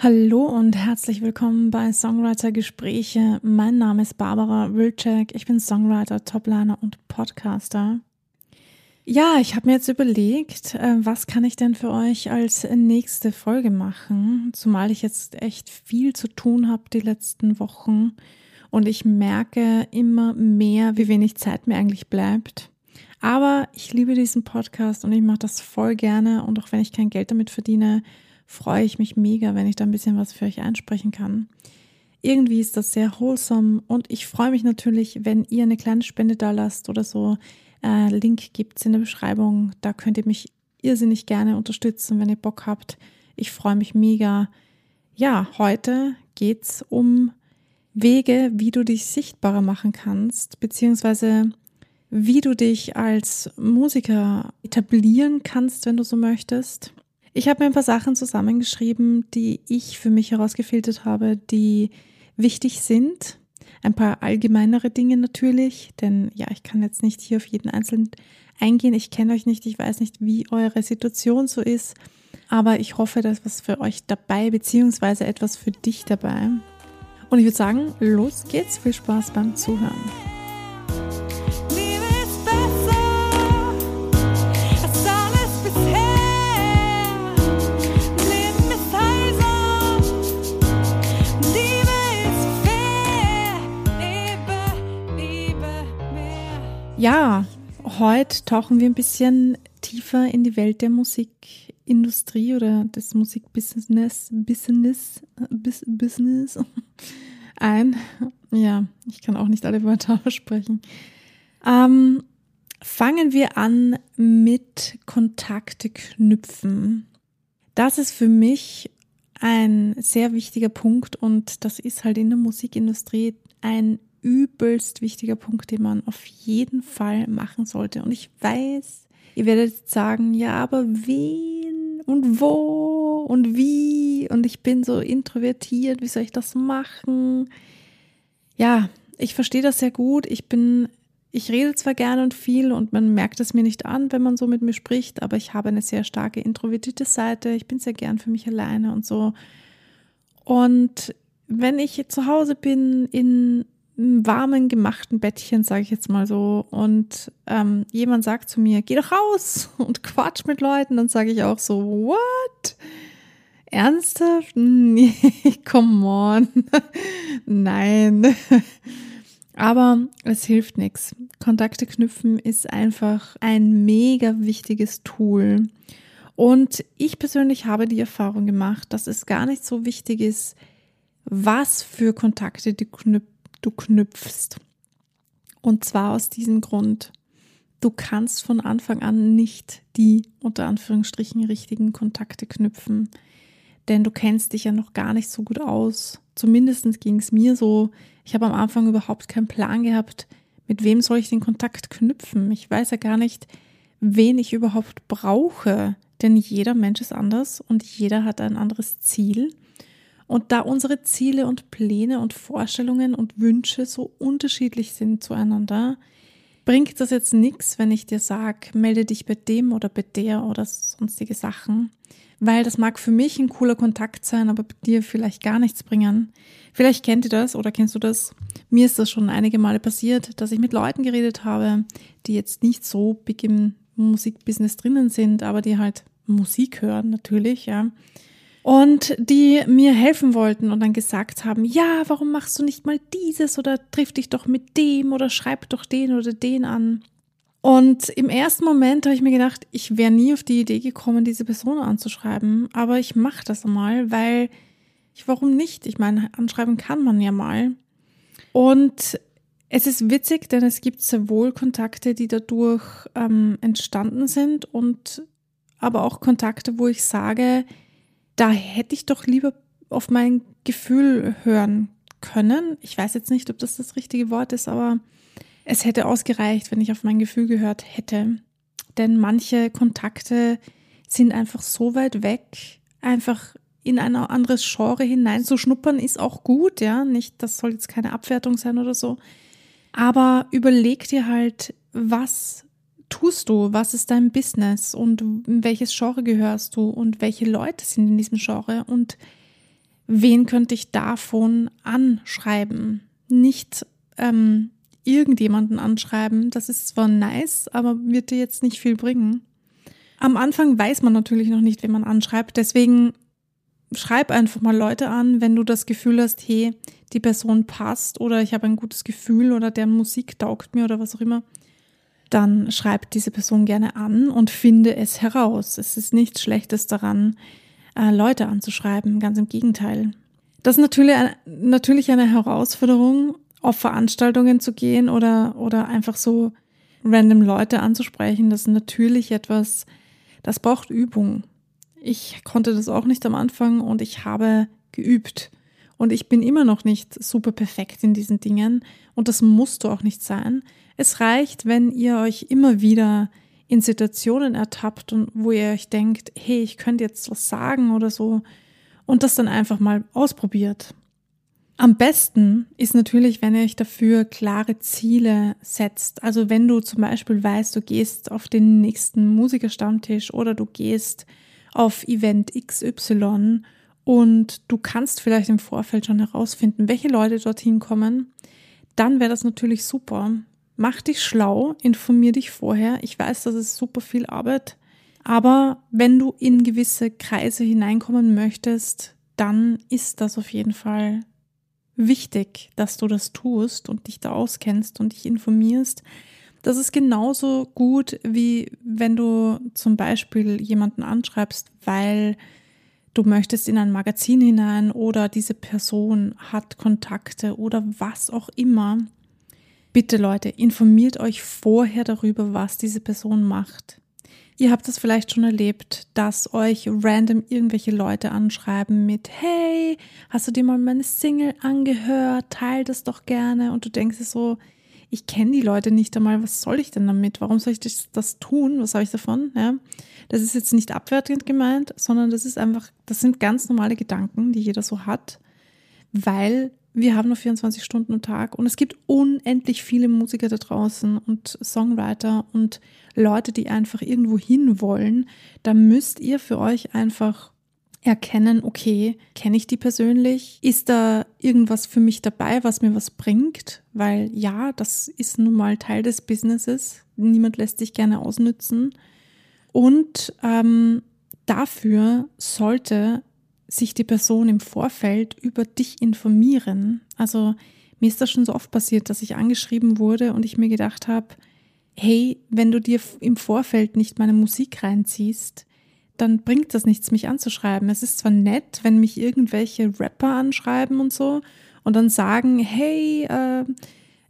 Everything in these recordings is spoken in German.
Hallo und herzlich willkommen bei Songwriter Gespräche. Mein Name ist Barbara Wilczek. Ich bin Songwriter, Topliner und Podcaster. Ja, ich habe mir jetzt überlegt, äh, was kann ich denn für euch als nächste Folge machen, zumal ich jetzt echt viel zu tun habe die letzten Wochen und ich merke immer mehr, wie wenig Zeit mir eigentlich bleibt. Aber ich liebe diesen Podcast und ich mache das voll gerne und auch wenn ich kein Geld damit verdiene, freue ich mich mega, wenn ich da ein bisschen was für euch einsprechen kann. Irgendwie ist das sehr wholesome und ich freue mich natürlich, wenn ihr eine kleine Spende da lasst oder so. Äh, Link gibt's in der Beschreibung. Da könnt ihr mich irrsinnig gerne unterstützen, wenn ihr Bock habt. Ich freue mich mega. Ja, heute geht's um Wege, wie du dich sichtbarer machen kannst, beziehungsweise wie du dich als Musiker etablieren kannst, wenn du so möchtest. Ich habe mir ein paar Sachen zusammengeschrieben, die ich für mich herausgefiltert habe, die wichtig sind. Ein paar allgemeinere Dinge natürlich, denn ja, ich kann jetzt nicht hier auf jeden einzelnen eingehen. Ich kenne euch nicht, ich weiß nicht, wie eure Situation so ist, aber ich hoffe, da ist was für euch dabei, beziehungsweise etwas für dich dabei. Und ich würde sagen, los geht's. Viel Spaß beim Zuhören. Ja, heute tauchen wir ein bisschen tiefer in die Welt der Musikindustrie oder des Musikbusiness Business, Business ein. Ja, ich kann auch nicht alle Wörter aussprechen. Ähm, fangen wir an mit Kontakte knüpfen. Das ist für mich ein sehr wichtiger Punkt und das ist halt in der Musikindustrie ein übelst wichtiger Punkt, den man auf jeden Fall machen sollte. Und ich weiß, ihr werdet sagen, ja, aber wen und wo und wie? Und ich bin so introvertiert, wie soll ich das machen? Ja, ich verstehe das sehr gut. Ich bin, ich rede zwar gerne und viel und man merkt es mir nicht an, wenn man so mit mir spricht, aber ich habe eine sehr starke introvertierte Seite. Ich bin sehr gern für mich alleine und so. Und wenn ich zu Hause bin in warmen, gemachten Bettchen, sage ich jetzt mal so, und ähm, jemand sagt zu mir, geh doch raus und quatsch mit Leuten, dann sage ich auch so, what? Ernsthaft? Nee, come on. Nein. Aber es hilft nichts. Kontakte knüpfen ist einfach ein mega wichtiges Tool. Und ich persönlich habe die Erfahrung gemacht, dass es gar nicht so wichtig ist, was für Kontakte du knüpfst du knüpfst. Und zwar aus diesem Grund. Du kannst von Anfang an nicht die unter Anführungsstrichen richtigen Kontakte knüpfen, denn du kennst dich ja noch gar nicht so gut aus. Zumindest ging es mir so. Ich habe am Anfang überhaupt keinen Plan gehabt, mit wem soll ich den Kontakt knüpfen. Ich weiß ja gar nicht, wen ich überhaupt brauche, denn jeder Mensch ist anders und jeder hat ein anderes Ziel. Und da unsere Ziele und Pläne und Vorstellungen und Wünsche so unterschiedlich sind zueinander, bringt das jetzt nichts, wenn ich dir sage, melde dich bei dem oder bei der oder sonstige Sachen. Weil das mag für mich ein cooler Kontakt sein, aber bei dir vielleicht gar nichts bringen. Vielleicht kennt ihr das oder kennst du das. Mir ist das schon einige Male passiert, dass ich mit Leuten geredet habe, die jetzt nicht so big im Musikbusiness drinnen sind, aber die halt Musik hören natürlich, ja und die mir helfen wollten und dann gesagt haben, ja, warum machst du nicht mal dieses oder triff dich doch mit dem oder schreib doch den oder den an. Und im ersten Moment habe ich mir gedacht, ich wäre nie auf die Idee gekommen, diese Person anzuschreiben, aber ich mache das mal, weil ich, warum nicht? Ich meine, anschreiben kann man ja mal. Und es ist witzig, denn es gibt sehr wohl Kontakte, die dadurch ähm, entstanden sind und aber auch Kontakte, wo ich sage, da hätte ich doch lieber auf mein Gefühl hören können. Ich weiß jetzt nicht, ob das das richtige Wort ist, aber es hätte ausgereicht, wenn ich auf mein Gefühl gehört hätte. Denn manche Kontakte sind einfach so weit weg, einfach in ein anderes Genre hineinzuschnuppern, ist auch gut, ja. Nicht, das soll jetzt keine Abwertung sein oder so. Aber überleg dir halt, was tust du? Was ist dein Business? Und in welches Genre gehörst du? Und welche Leute sind in diesem Genre? Und wen könnte ich davon anschreiben? Nicht ähm, irgendjemanden anschreiben. Das ist zwar nice, aber wird dir jetzt nicht viel bringen. Am Anfang weiß man natürlich noch nicht, wen man anschreibt. Deswegen schreib einfach mal Leute an, wenn du das Gefühl hast, hey, die Person passt oder ich habe ein gutes Gefühl oder deren Musik taugt mir oder was auch immer. Dann schreib diese Person gerne an und finde es heraus. Es ist nichts Schlechtes daran, äh, Leute anzuschreiben, ganz im Gegenteil. Das ist natürlich, natürlich eine Herausforderung, auf Veranstaltungen zu gehen oder, oder einfach so random Leute anzusprechen. Das ist natürlich etwas, das braucht Übung. Ich konnte das auch nicht am Anfang und ich habe geübt. Und ich bin immer noch nicht super perfekt in diesen Dingen und das musst du auch nicht sein. Es reicht, wenn ihr euch immer wieder in Situationen ertappt und wo ihr euch denkt, hey, ich könnte jetzt was sagen oder so und das dann einfach mal ausprobiert. Am besten ist natürlich, wenn ihr euch dafür klare Ziele setzt. Also wenn du zum Beispiel weißt, du gehst auf den nächsten Musikerstammtisch oder du gehst auf Event XY und du kannst vielleicht im Vorfeld schon herausfinden, welche Leute dorthin kommen, dann wäre das natürlich super, mach dich schlau, informier dich vorher. Ich weiß, das ist super viel Arbeit, aber wenn du in gewisse Kreise hineinkommen möchtest, dann ist das auf jeden Fall wichtig, dass du das tust und dich da auskennst und dich informierst. Das ist genauso gut, wie wenn du zum Beispiel jemanden anschreibst, weil du möchtest in ein Magazin hinein oder diese Person hat Kontakte oder was auch immer. Bitte Leute, informiert euch vorher darüber, was diese Person macht. Ihr habt es vielleicht schon erlebt, dass euch random irgendwelche Leute anschreiben mit, hey, hast du dir mal meine Single angehört? Teil das doch gerne. Und du denkst so, ich kenne die Leute nicht einmal, was soll ich denn damit? Warum soll ich das, das tun? Was habe ich davon? Ja, das ist jetzt nicht abwertend gemeint, sondern das ist einfach, das sind ganz normale Gedanken, die jeder so hat, weil wir haben nur 24 Stunden am Tag und es gibt unendlich viele Musiker da draußen und Songwriter und Leute, die einfach irgendwo hin wollen. Da müsst ihr für euch einfach erkennen, okay, kenne ich die persönlich? Ist da irgendwas für mich dabei, was mir was bringt? Weil ja, das ist nun mal Teil des Businesses. Niemand lässt sich gerne ausnützen. Und ähm, dafür sollte sich die Person im Vorfeld über dich informieren. Also mir ist das schon so oft passiert, dass ich angeschrieben wurde und ich mir gedacht habe, hey, wenn du dir im Vorfeld nicht meine Musik reinziehst, dann bringt das nichts, mich anzuschreiben. Es ist zwar nett, wenn mich irgendwelche Rapper anschreiben und so und dann sagen, hey, äh,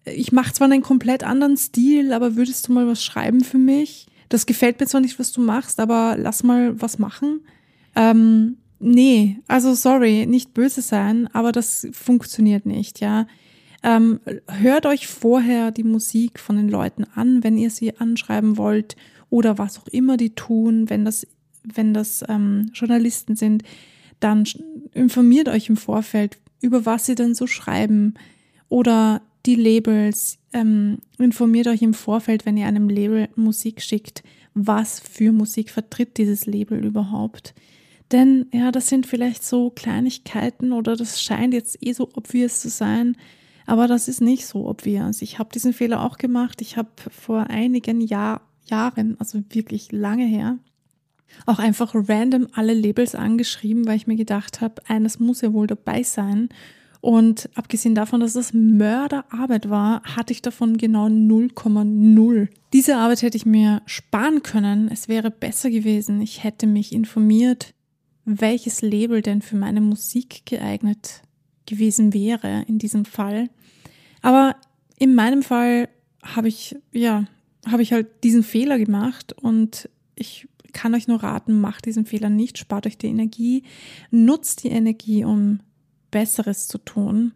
ich mache zwar einen komplett anderen Stil, aber würdest du mal was schreiben für mich? Das gefällt mir zwar nicht, was du machst, aber lass mal was machen. Ähm, Nee, also sorry, nicht böse sein, aber das funktioniert nicht, ja. Ähm, hört euch vorher die Musik von den Leuten an, wenn ihr sie anschreiben wollt oder was auch immer die tun, wenn das, wenn das ähm, Journalisten sind, dann informiert euch im Vorfeld, über was sie denn so schreiben oder die Labels, ähm, informiert euch im Vorfeld, wenn ihr einem Label Musik schickt, was für Musik vertritt dieses Label überhaupt. Denn ja, das sind vielleicht so Kleinigkeiten oder das scheint jetzt eh so obvious zu sein, aber das ist nicht so obvious. Ich habe diesen Fehler auch gemacht. Ich habe vor einigen Jahr, Jahren, also wirklich lange her, auch einfach random alle Labels angeschrieben, weil ich mir gedacht habe, eines muss ja wohl dabei sein. Und abgesehen davon, dass das Mörderarbeit war, hatte ich davon genau 0,0. Diese Arbeit hätte ich mir sparen können. Es wäre besser gewesen. Ich hätte mich informiert, welches Label denn für meine Musik geeignet gewesen wäre in diesem Fall. Aber in meinem Fall habe ich, ja, habe ich halt diesen Fehler gemacht und ich kann euch nur raten, macht diesen Fehler nicht, spart euch die Energie, nutzt die Energie, um Besseres zu tun.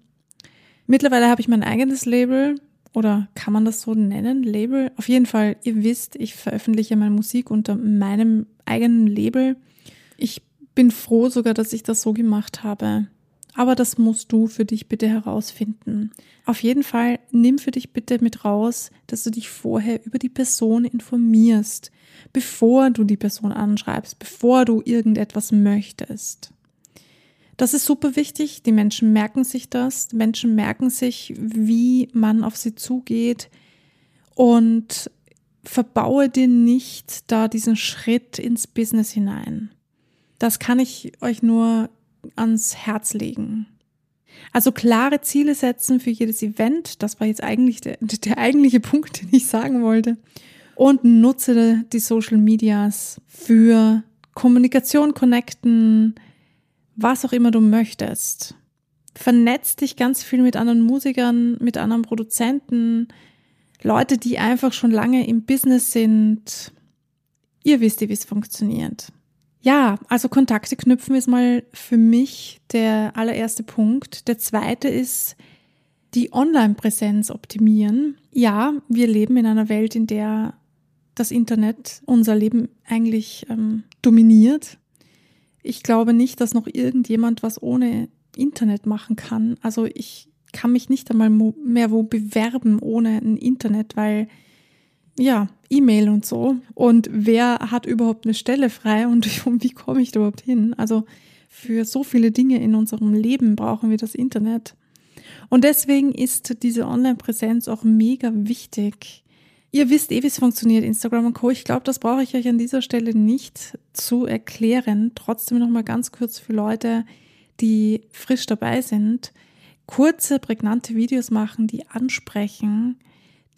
Mittlerweile habe ich mein eigenes Label oder kann man das so nennen, Label? Auf jeden Fall, ihr wisst, ich veröffentliche meine Musik unter meinem eigenen Label. Ich bin froh sogar, dass ich das so gemacht habe. Aber das musst du für dich bitte herausfinden. Auf jeden Fall nimm für dich bitte mit raus, dass du dich vorher über die Person informierst, bevor du die Person anschreibst, bevor du irgendetwas möchtest. Das ist super wichtig. Die Menschen merken sich das. Die Menschen merken sich, wie man auf sie zugeht. Und verbaue dir nicht da diesen Schritt ins Business hinein. Das kann ich euch nur ans Herz legen. Also klare Ziele setzen für jedes Event. Das war jetzt eigentlich der, der eigentliche Punkt, den ich sagen wollte. Und nutze die Social Medias für Kommunikation, Connecten, was auch immer du möchtest. Vernetz dich ganz viel mit anderen Musikern, mit anderen Produzenten, Leute, die einfach schon lange im Business sind. Ihr wisst, wie es funktioniert. Ja, also Kontakte knüpfen ist mal für mich der allererste Punkt. Der zweite ist die Online-Präsenz optimieren. Ja, wir leben in einer Welt, in der das Internet unser Leben eigentlich ähm, dominiert. Ich glaube nicht, dass noch irgendjemand was ohne Internet machen kann. Also ich kann mich nicht einmal mehr wo bewerben ohne ein Internet, weil ja, E-Mail und so. Und wer hat überhaupt eine Stelle frei und wie komme ich da überhaupt hin? Also für so viele Dinge in unserem Leben brauchen wir das Internet. Und deswegen ist diese Online-Präsenz auch mega wichtig. Ihr wisst eh, wie es funktioniert, Instagram und Co. Ich glaube, das brauche ich euch an dieser Stelle nicht zu erklären. Trotzdem nochmal ganz kurz für Leute, die frisch dabei sind. Kurze, prägnante Videos machen, die ansprechen,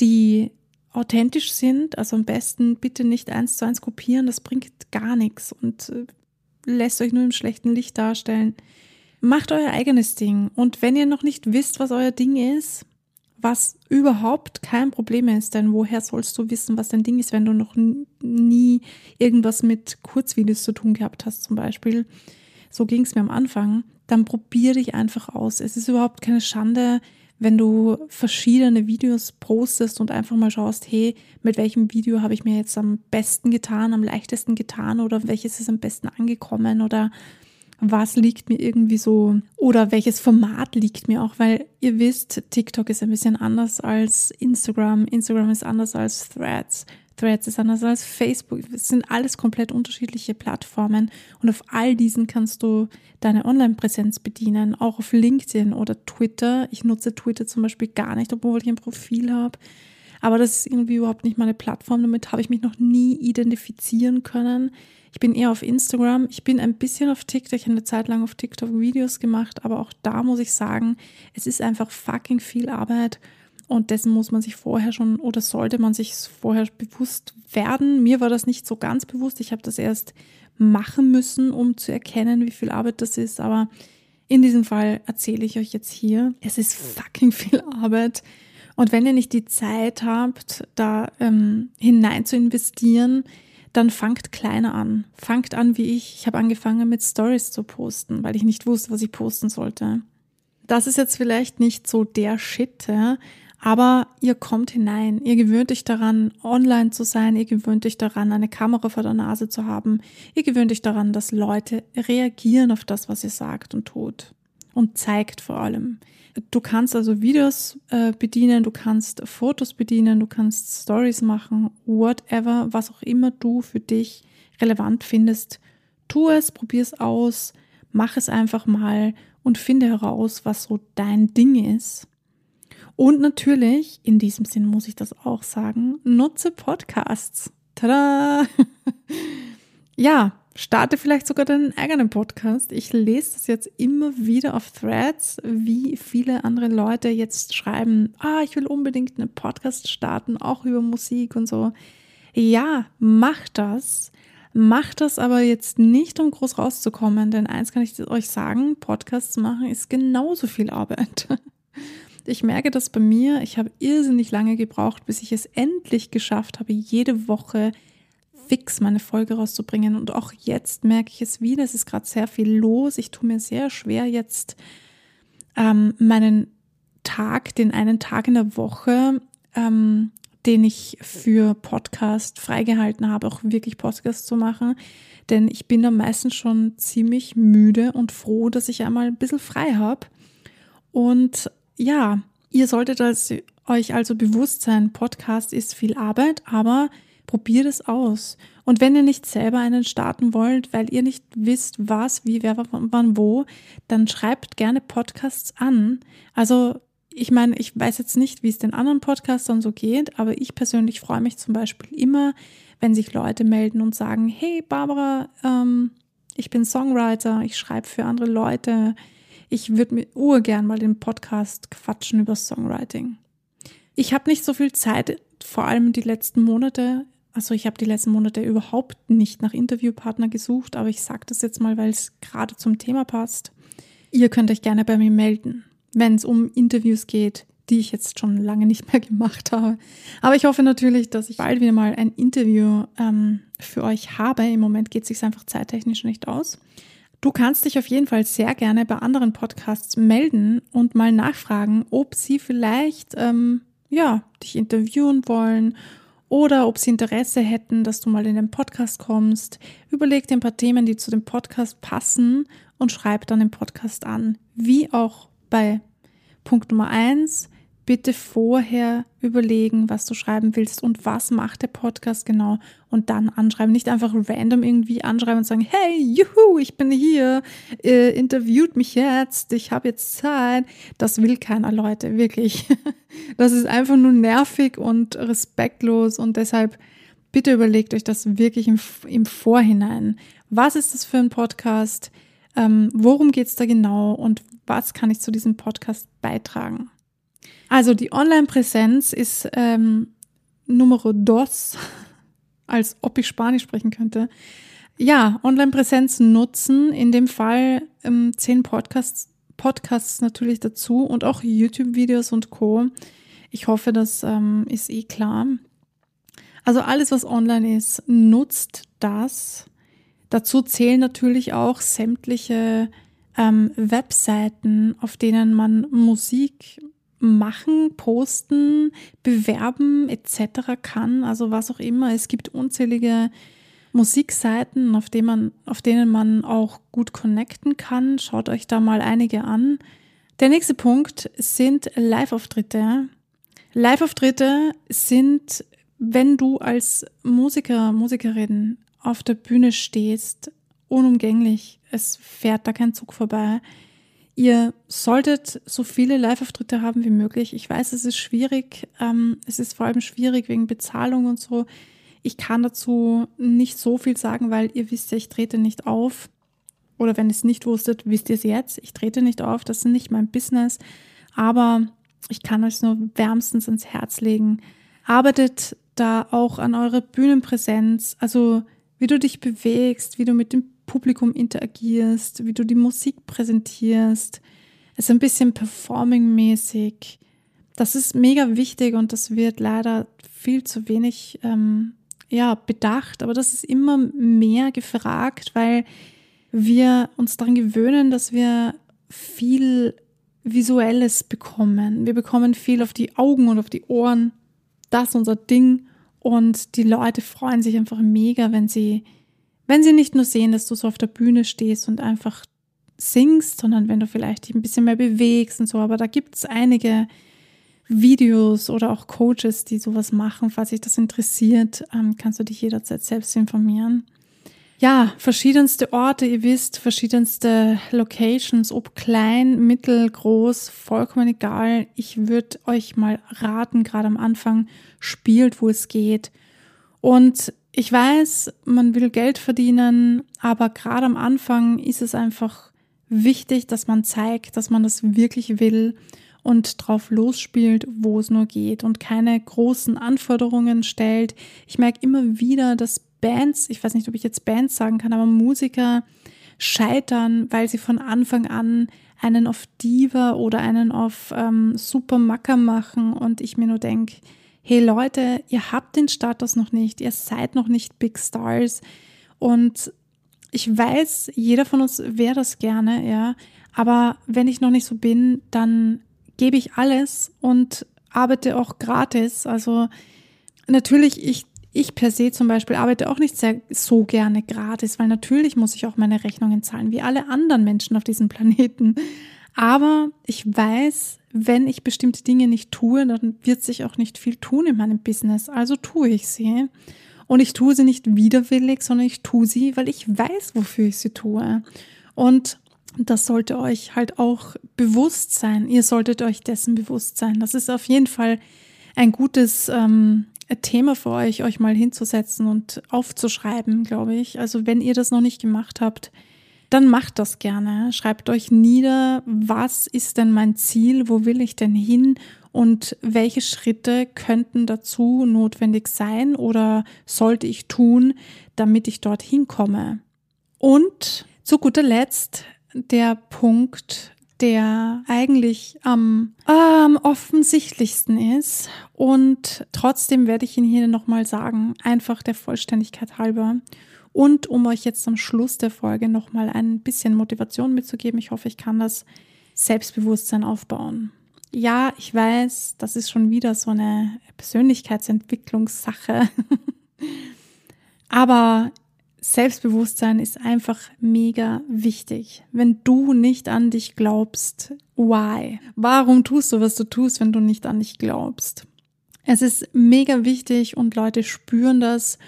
die authentisch sind. Also am besten bitte nicht eins zu eins kopieren, das bringt gar nichts und äh, lässt euch nur im schlechten Licht darstellen. Macht euer eigenes Ding. Und wenn ihr noch nicht wisst, was euer Ding ist, was überhaupt kein Problem ist, denn woher sollst du wissen, was dein Ding ist, wenn du noch nie irgendwas mit Kurzvideos zu tun gehabt hast, zum Beispiel. So ging es mir am Anfang. Dann probier dich einfach aus. Es ist überhaupt keine Schande, wenn du verschiedene Videos postest und einfach mal schaust, hey, mit welchem Video habe ich mir jetzt am besten getan, am leichtesten getan oder welches ist am besten angekommen oder was liegt mir irgendwie so oder welches Format liegt mir auch, weil ihr wisst, TikTok ist ein bisschen anders als Instagram, Instagram ist anders als Threads. Threads ist anders als Facebook. Es sind alles komplett unterschiedliche Plattformen und auf all diesen kannst du deine Online-Präsenz bedienen, auch auf LinkedIn oder Twitter. Ich nutze Twitter zum Beispiel gar nicht, obwohl ich ein Profil habe. Aber das ist irgendwie überhaupt nicht meine Plattform. Damit habe ich mich noch nie identifizieren können. Ich bin eher auf Instagram. Ich bin ein bisschen auf TikTok. Ich habe eine Zeit lang auf TikTok Videos gemacht. Aber auch da muss ich sagen, es ist einfach fucking viel Arbeit. Und dessen muss man sich vorher schon oder sollte man sich vorher bewusst werden. Mir war das nicht so ganz bewusst. Ich habe das erst machen müssen, um zu erkennen, wie viel Arbeit das ist. Aber in diesem Fall erzähle ich euch jetzt hier. Es ist fucking viel Arbeit. Und wenn ihr nicht die Zeit habt, da ähm, hinein zu investieren, dann fangt kleiner an. Fangt an wie ich. Ich habe angefangen mit Stories zu posten, weil ich nicht wusste, was ich posten sollte. Das ist jetzt vielleicht nicht so der Shit, ja? Aber ihr kommt hinein, ihr gewöhnt euch daran, online zu sein, ihr gewöhnt euch daran, eine Kamera vor der Nase zu haben, ihr gewöhnt euch daran, dass Leute reagieren auf das, was ihr sagt und tut und zeigt vor allem. Du kannst also Videos äh, bedienen, du kannst Fotos bedienen, du kannst Stories machen, whatever, was auch immer du für dich relevant findest. Tu es, probier es aus, mach es einfach mal und finde heraus, was so dein Ding ist. Und natürlich, in diesem Sinn muss ich das auch sagen, nutze Podcasts. Tada! ja, starte vielleicht sogar deinen eigenen Podcast. Ich lese das jetzt immer wieder auf Threads, wie viele andere Leute jetzt schreiben, ah, ich will unbedingt einen Podcast starten, auch über Musik und so. Ja, mach das. Mach das aber jetzt nicht, um groß rauszukommen, denn eins kann ich euch sagen, Podcasts machen ist genauso viel Arbeit. Ich merke das bei mir. Ich habe irrsinnig lange gebraucht, bis ich es endlich geschafft habe, jede Woche fix meine Folge rauszubringen. Und auch jetzt merke ich es wieder. Es ist gerade sehr viel los. Ich tue mir sehr schwer, jetzt ähm, meinen Tag, den einen Tag in der Woche, ähm, den ich für Podcast freigehalten habe, auch wirklich Podcast zu machen. Denn ich bin da meistens schon ziemlich müde und froh, dass ich einmal ein bisschen frei habe. Und ja, ihr solltet euch also bewusst sein, Podcast ist viel Arbeit, aber Probiert es aus. Und wenn ihr nicht selber einen starten wollt, weil ihr nicht wisst, was, wie, wer, wann, wo, dann schreibt gerne Podcasts an. Also ich meine, ich weiß jetzt nicht, wie es den anderen Podcastern so geht, aber ich persönlich freue mich zum Beispiel immer, wenn sich Leute melden und sagen, hey Barbara, ähm, ich bin Songwriter, ich schreibe für andere Leute, ich würde mir urgern mal den Podcast quatschen über Songwriting. Ich habe nicht so viel Zeit, vor allem die letzten Monate. Also ich habe die letzten Monate überhaupt nicht nach Interviewpartner gesucht, aber ich sage das jetzt mal, weil es gerade zum Thema passt. Ihr könnt euch gerne bei mir melden, wenn es um Interviews geht, die ich jetzt schon lange nicht mehr gemacht habe. Aber ich hoffe natürlich, dass ich bald wieder mal ein Interview ähm, für euch habe. Im Moment geht es sich einfach zeittechnisch nicht aus. Du kannst dich auf jeden Fall sehr gerne bei anderen Podcasts melden und mal nachfragen, ob sie vielleicht ähm, ja dich interviewen wollen oder ob sie Interesse hätten, dass du mal in den Podcast kommst. Überleg dir ein paar Themen, die zu dem Podcast passen und schreib dann den Podcast an. Wie auch bei Punkt Nummer eins bitte vorher überlegen, was du schreiben willst und was macht der Podcast genau und dann anschreiben. Nicht einfach random irgendwie anschreiben und sagen, hey, juhu, ich bin hier, äh, interviewt mich jetzt, ich habe jetzt Zeit. Das will keiner, Leute, wirklich. Das ist einfach nur nervig und respektlos und deshalb bitte überlegt euch das wirklich im, im Vorhinein. Was ist das für ein Podcast? Ähm, worum geht es da genau und was kann ich zu diesem Podcast beitragen? Also die Online-Präsenz ist ähm, Numero dos, als ob ich Spanisch sprechen könnte. Ja, Online-Präsenz nutzen, in dem Fall ähm, zehn Podcasts, Podcasts natürlich dazu und auch YouTube-Videos und Co. Ich hoffe, das ähm, ist eh klar. Also alles, was online ist, nutzt das. Dazu zählen natürlich auch sämtliche ähm, Webseiten, auf denen man Musik machen, posten, bewerben etc. kann, also was auch immer. Es gibt unzählige Musikseiten, auf denen man, auf denen man auch gut connecten kann. Schaut euch da mal einige an. Der nächste Punkt sind Live-Auftritte. Live-Auftritte sind, wenn du als Musiker, Musikerin auf der Bühne stehst, unumgänglich. Es fährt da kein Zug vorbei. Ihr solltet so viele Live-Auftritte haben wie möglich. Ich weiß, es ist schwierig. Ähm, es ist vor allem schwierig wegen Bezahlung und so. Ich kann dazu nicht so viel sagen, weil ihr wisst ja, ich trete nicht auf. Oder wenn ihr es nicht wusstet, wisst ihr es jetzt. Ich trete nicht auf. Das ist nicht mein Business. Aber ich kann euch nur wärmstens ins Herz legen. Arbeitet da auch an eurer Bühnenpräsenz. Also wie du dich bewegst, wie du mit dem Publikum interagierst, wie du die Musik präsentierst. Es ist ein bisschen performing-mäßig. Das ist mega wichtig und das wird leider viel zu wenig ähm, ja, bedacht. Aber das ist immer mehr gefragt, weil wir uns daran gewöhnen, dass wir viel Visuelles bekommen. Wir bekommen viel auf die Augen und auf die Ohren. Das ist unser Ding. Und die Leute freuen sich einfach mega, wenn sie wenn sie nicht nur sehen, dass du so auf der Bühne stehst und einfach singst, sondern wenn du vielleicht dich ein bisschen mehr bewegst und so. Aber da gibt es einige Videos oder auch Coaches, die sowas machen. Falls dich das interessiert, ähm, kannst du dich jederzeit selbst informieren. Ja, verschiedenste Orte, ihr wisst, verschiedenste Locations, ob klein, mittel, groß, vollkommen egal. Ich würde euch mal raten, gerade am Anfang, spielt, wo es geht. Und ich weiß, man will Geld verdienen, aber gerade am Anfang ist es einfach wichtig, dass man zeigt, dass man das wirklich will und drauf losspielt, wo es nur geht und keine großen Anforderungen stellt. Ich merke immer wieder, dass Bands, ich weiß nicht, ob ich jetzt Bands sagen kann, aber Musiker scheitern, weil sie von Anfang an einen auf Diva oder einen auf ähm, Super Macker machen und ich mir nur denke, hey Leute, ihr habt den Status noch nicht, ihr seid noch nicht Big Stars und ich weiß, jeder von uns wäre das gerne, ja, aber wenn ich noch nicht so bin, dann gebe ich alles und arbeite auch gratis. Also natürlich, ich, ich per se zum Beispiel arbeite auch nicht sehr so gerne gratis, weil natürlich muss ich auch meine Rechnungen zahlen, wie alle anderen Menschen auf diesem Planeten. Aber ich weiß, wenn ich bestimmte Dinge nicht tue, dann wird sich auch nicht viel tun in meinem Business. Also tue ich sie. Und ich tue sie nicht widerwillig, sondern ich tue sie, weil ich weiß, wofür ich sie tue. Und das sollte euch halt auch bewusst sein. Ihr solltet euch dessen bewusst sein. Das ist auf jeden Fall ein gutes ähm, Thema für euch, euch mal hinzusetzen und aufzuschreiben, glaube ich. Also wenn ihr das noch nicht gemacht habt, dann macht das gerne. Schreibt euch nieder, was ist denn mein Ziel, wo will ich denn hin und welche Schritte könnten dazu notwendig sein oder sollte ich tun, damit ich dorthin komme. Und zu guter Letzt der Punkt, der eigentlich am ähm, offensichtlichsten ist. Und trotzdem werde ich ihn hier nochmal sagen, einfach der Vollständigkeit halber. Und um euch jetzt am Schluss der Folge nochmal ein bisschen Motivation mitzugeben, ich hoffe, ich kann das Selbstbewusstsein aufbauen. Ja, ich weiß, das ist schon wieder so eine Persönlichkeitsentwicklungssache. Aber Selbstbewusstsein ist einfach mega wichtig. Wenn du nicht an dich glaubst, why? Warum tust du, was du tust, wenn du nicht an dich glaubst? Es ist mega wichtig und Leute spüren das,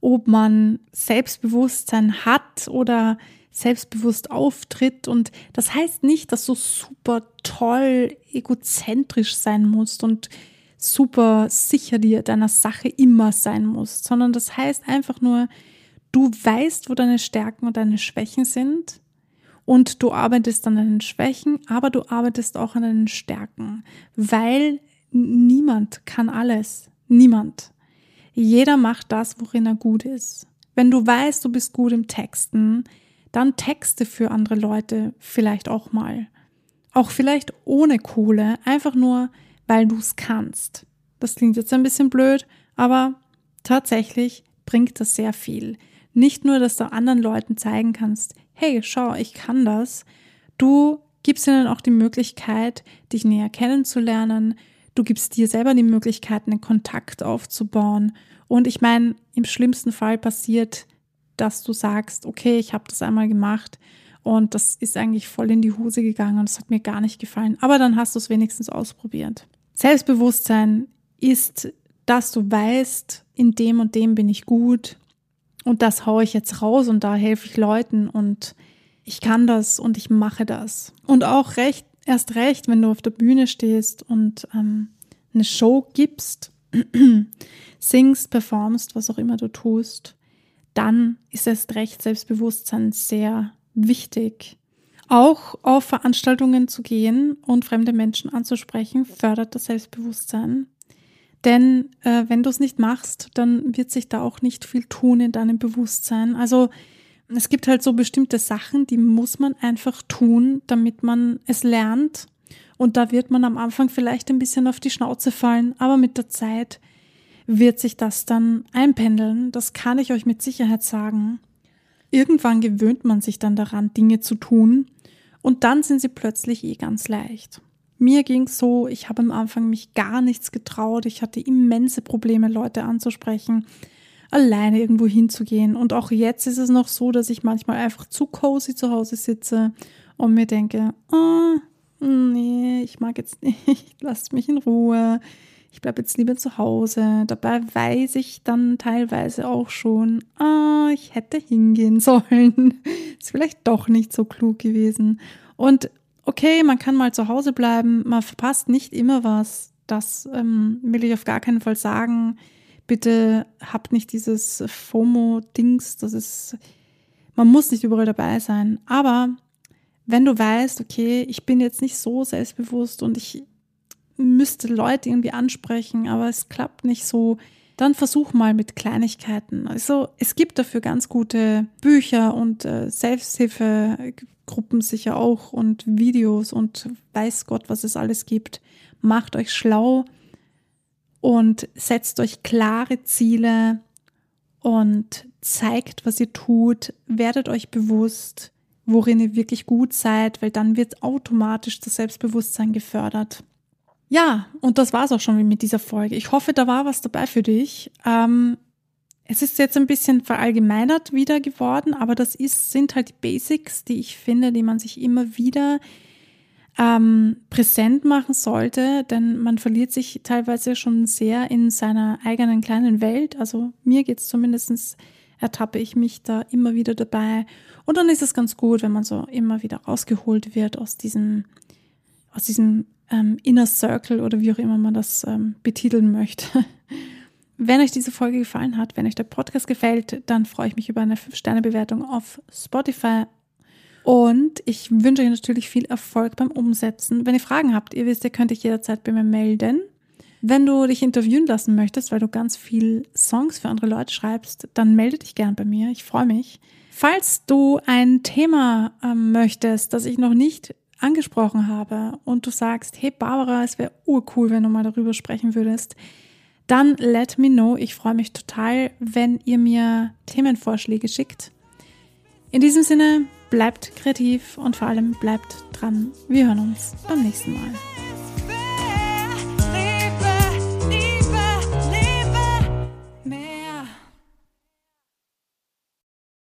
ob man Selbstbewusstsein hat oder selbstbewusst auftritt. Und das heißt nicht, dass du super toll egozentrisch sein musst und super sicher dir deiner Sache immer sein musst, sondern das heißt einfach nur, du weißt, wo deine Stärken und deine Schwächen sind und du arbeitest an deinen Schwächen, aber du arbeitest auch an deinen Stärken, weil niemand kann alles. Niemand. Jeder macht das, worin er gut ist. Wenn du weißt, du bist gut im Texten, dann texte für andere Leute vielleicht auch mal. Auch vielleicht ohne Kohle, einfach nur, weil du es kannst. Das klingt jetzt ein bisschen blöd, aber tatsächlich bringt das sehr viel. Nicht nur, dass du anderen Leuten zeigen kannst, hey, schau, ich kann das. Du gibst ihnen auch die Möglichkeit, dich näher kennenzulernen. Du gibst dir selber die Möglichkeit, einen Kontakt aufzubauen. Und ich meine, im schlimmsten Fall passiert, dass du sagst, okay, ich habe das einmal gemacht und das ist eigentlich voll in die Hose gegangen und es hat mir gar nicht gefallen. Aber dann hast du es wenigstens ausprobiert. Selbstbewusstsein ist, dass du weißt, in dem und dem bin ich gut und das haue ich jetzt raus und da helfe ich Leuten und ich kann das und ich mache das. Und auch recht, erst recht, wenn du auf der Bühne stehst und ähm, eine Show gibst, singst, performst, was auch immer du tust, dann ist erst recht Selbstbewusstsein sehr wichtig. Auch auf Veranstaltungen zu gehen und fremde Menschen anzusprechen, fördert das Selbstbewusstsein. Denn äh, wenn du es nicht machst, dann wird sich da auch nicht viel tun in deinem Bewusstsein. Also es gibt halt so bestimmte Sachen, die muss man einfach tun, damit man es lernt. Und da wird man am Anfang vielleicht ein bisschen auf die Schnauze fallen, aber mit der Zeit wird sich das dann einpendeln. Das kann ich euch mit Sicherheit sagen. Irgendwann gewöhnt man sich dann daran, Dinge zu tun und dann sind sie plötzlich eh ganz leicht. Mir ging es so, ich habe am Anfang mich gar nichts getraut. Ich hatte immense Probleme, Leute anzusprechen, alleine irgendwo hinzugehen. Und auch jetzt ist es noch so, dass ich manchmal einfach zu cozy zu Hause sitze und mir denke, oh, nee, ich mag jetzt nicht, lasst mich in Ruhe. Ich bleibe jetzt lieber zu Hause. Dabei weiß ich dann teilweise auch schon, ah, ich hätte hingehen sollen. Ist vielleicht doch nicht so klug gewesen. Und okay, man kann mal zu Hause bleiben, man verpasst nicht immer was. Das ähm, will ich auf gar keinen Fall sagen. Bitte habt nicht dieses FOMO-Dings, das ist, man muss nicht überall dabei sein. Aber wenn du weißt, okay, ich bin jetzt nicht so selbstbewusst und ich müsste Leute irgendwie ansprechen, aber es klappt nicht so, dann versuch mal mit Kleinigkeiten. Also es gibt dafür ganz gute Bücher und äh, Selbsthilfegruppen sicher auch und Videos und weiß Gott, was es alles gibt. Macht euch schlau und setzt euch klare Ziele und zeigt, was ihr tut. Werdet euch bewusst, worin ihr wirklich gut seid, weil dann wird automatisch das Selbstbewusstsein gefördert. Ja, und das war's auch schon mit dieser Folge. Ich hoffe, da war was dabei für dich. Ähm, es ist jetzt ein bisschen verallgemeinert wieder geworden, aber das ist, sind halt die Basics, die ich finde, die man sich immer wieder ähm, präsent machen sollte, denn man verliert sich teilweise schon sehr in seiner eigenen kleinen Welt. Also mir geht es zumindest, ertappe ich mich da immer wieder dabei. Und dann ist es ganz gut, wenn man so immer wieder rausgeholt wird aus diesem, aus diesem ähm, Inner Circle oder wie auch immer man das ähm, betiteln möchte. Wenn euch diese Folge gefallen hat, wenn euch der Podcast gefällt, dann freue ich mich über eine 5-Sterne-Bewertung auf Spotify. Und ich wünsche euch natürlich viel Erfolg beim Umsetzen. Wenn ihr Fragen habt, ihr wisst, ihr könnt euch jederzeit bei mir melden. Wenn du dich interviewen lassen möchtest, weil du ganz viel Songs für andere Leute schreibst, dann melde dich gern bei mir. Ich freue mich. Falls du ein Thema äh, möchtest, das ich noch nicht angesprochen habe und du sagst, hey Barbara, es wäre urcool, wenn du mal darüber sprechen würdest, dann let me know. Ich freue mich total, wenn ihr mir Themenvorschläge schickt. In diesem Sinne, bleibt kreativ und vor allem bleibt dran. Wir hören uns beim nächsten Mal.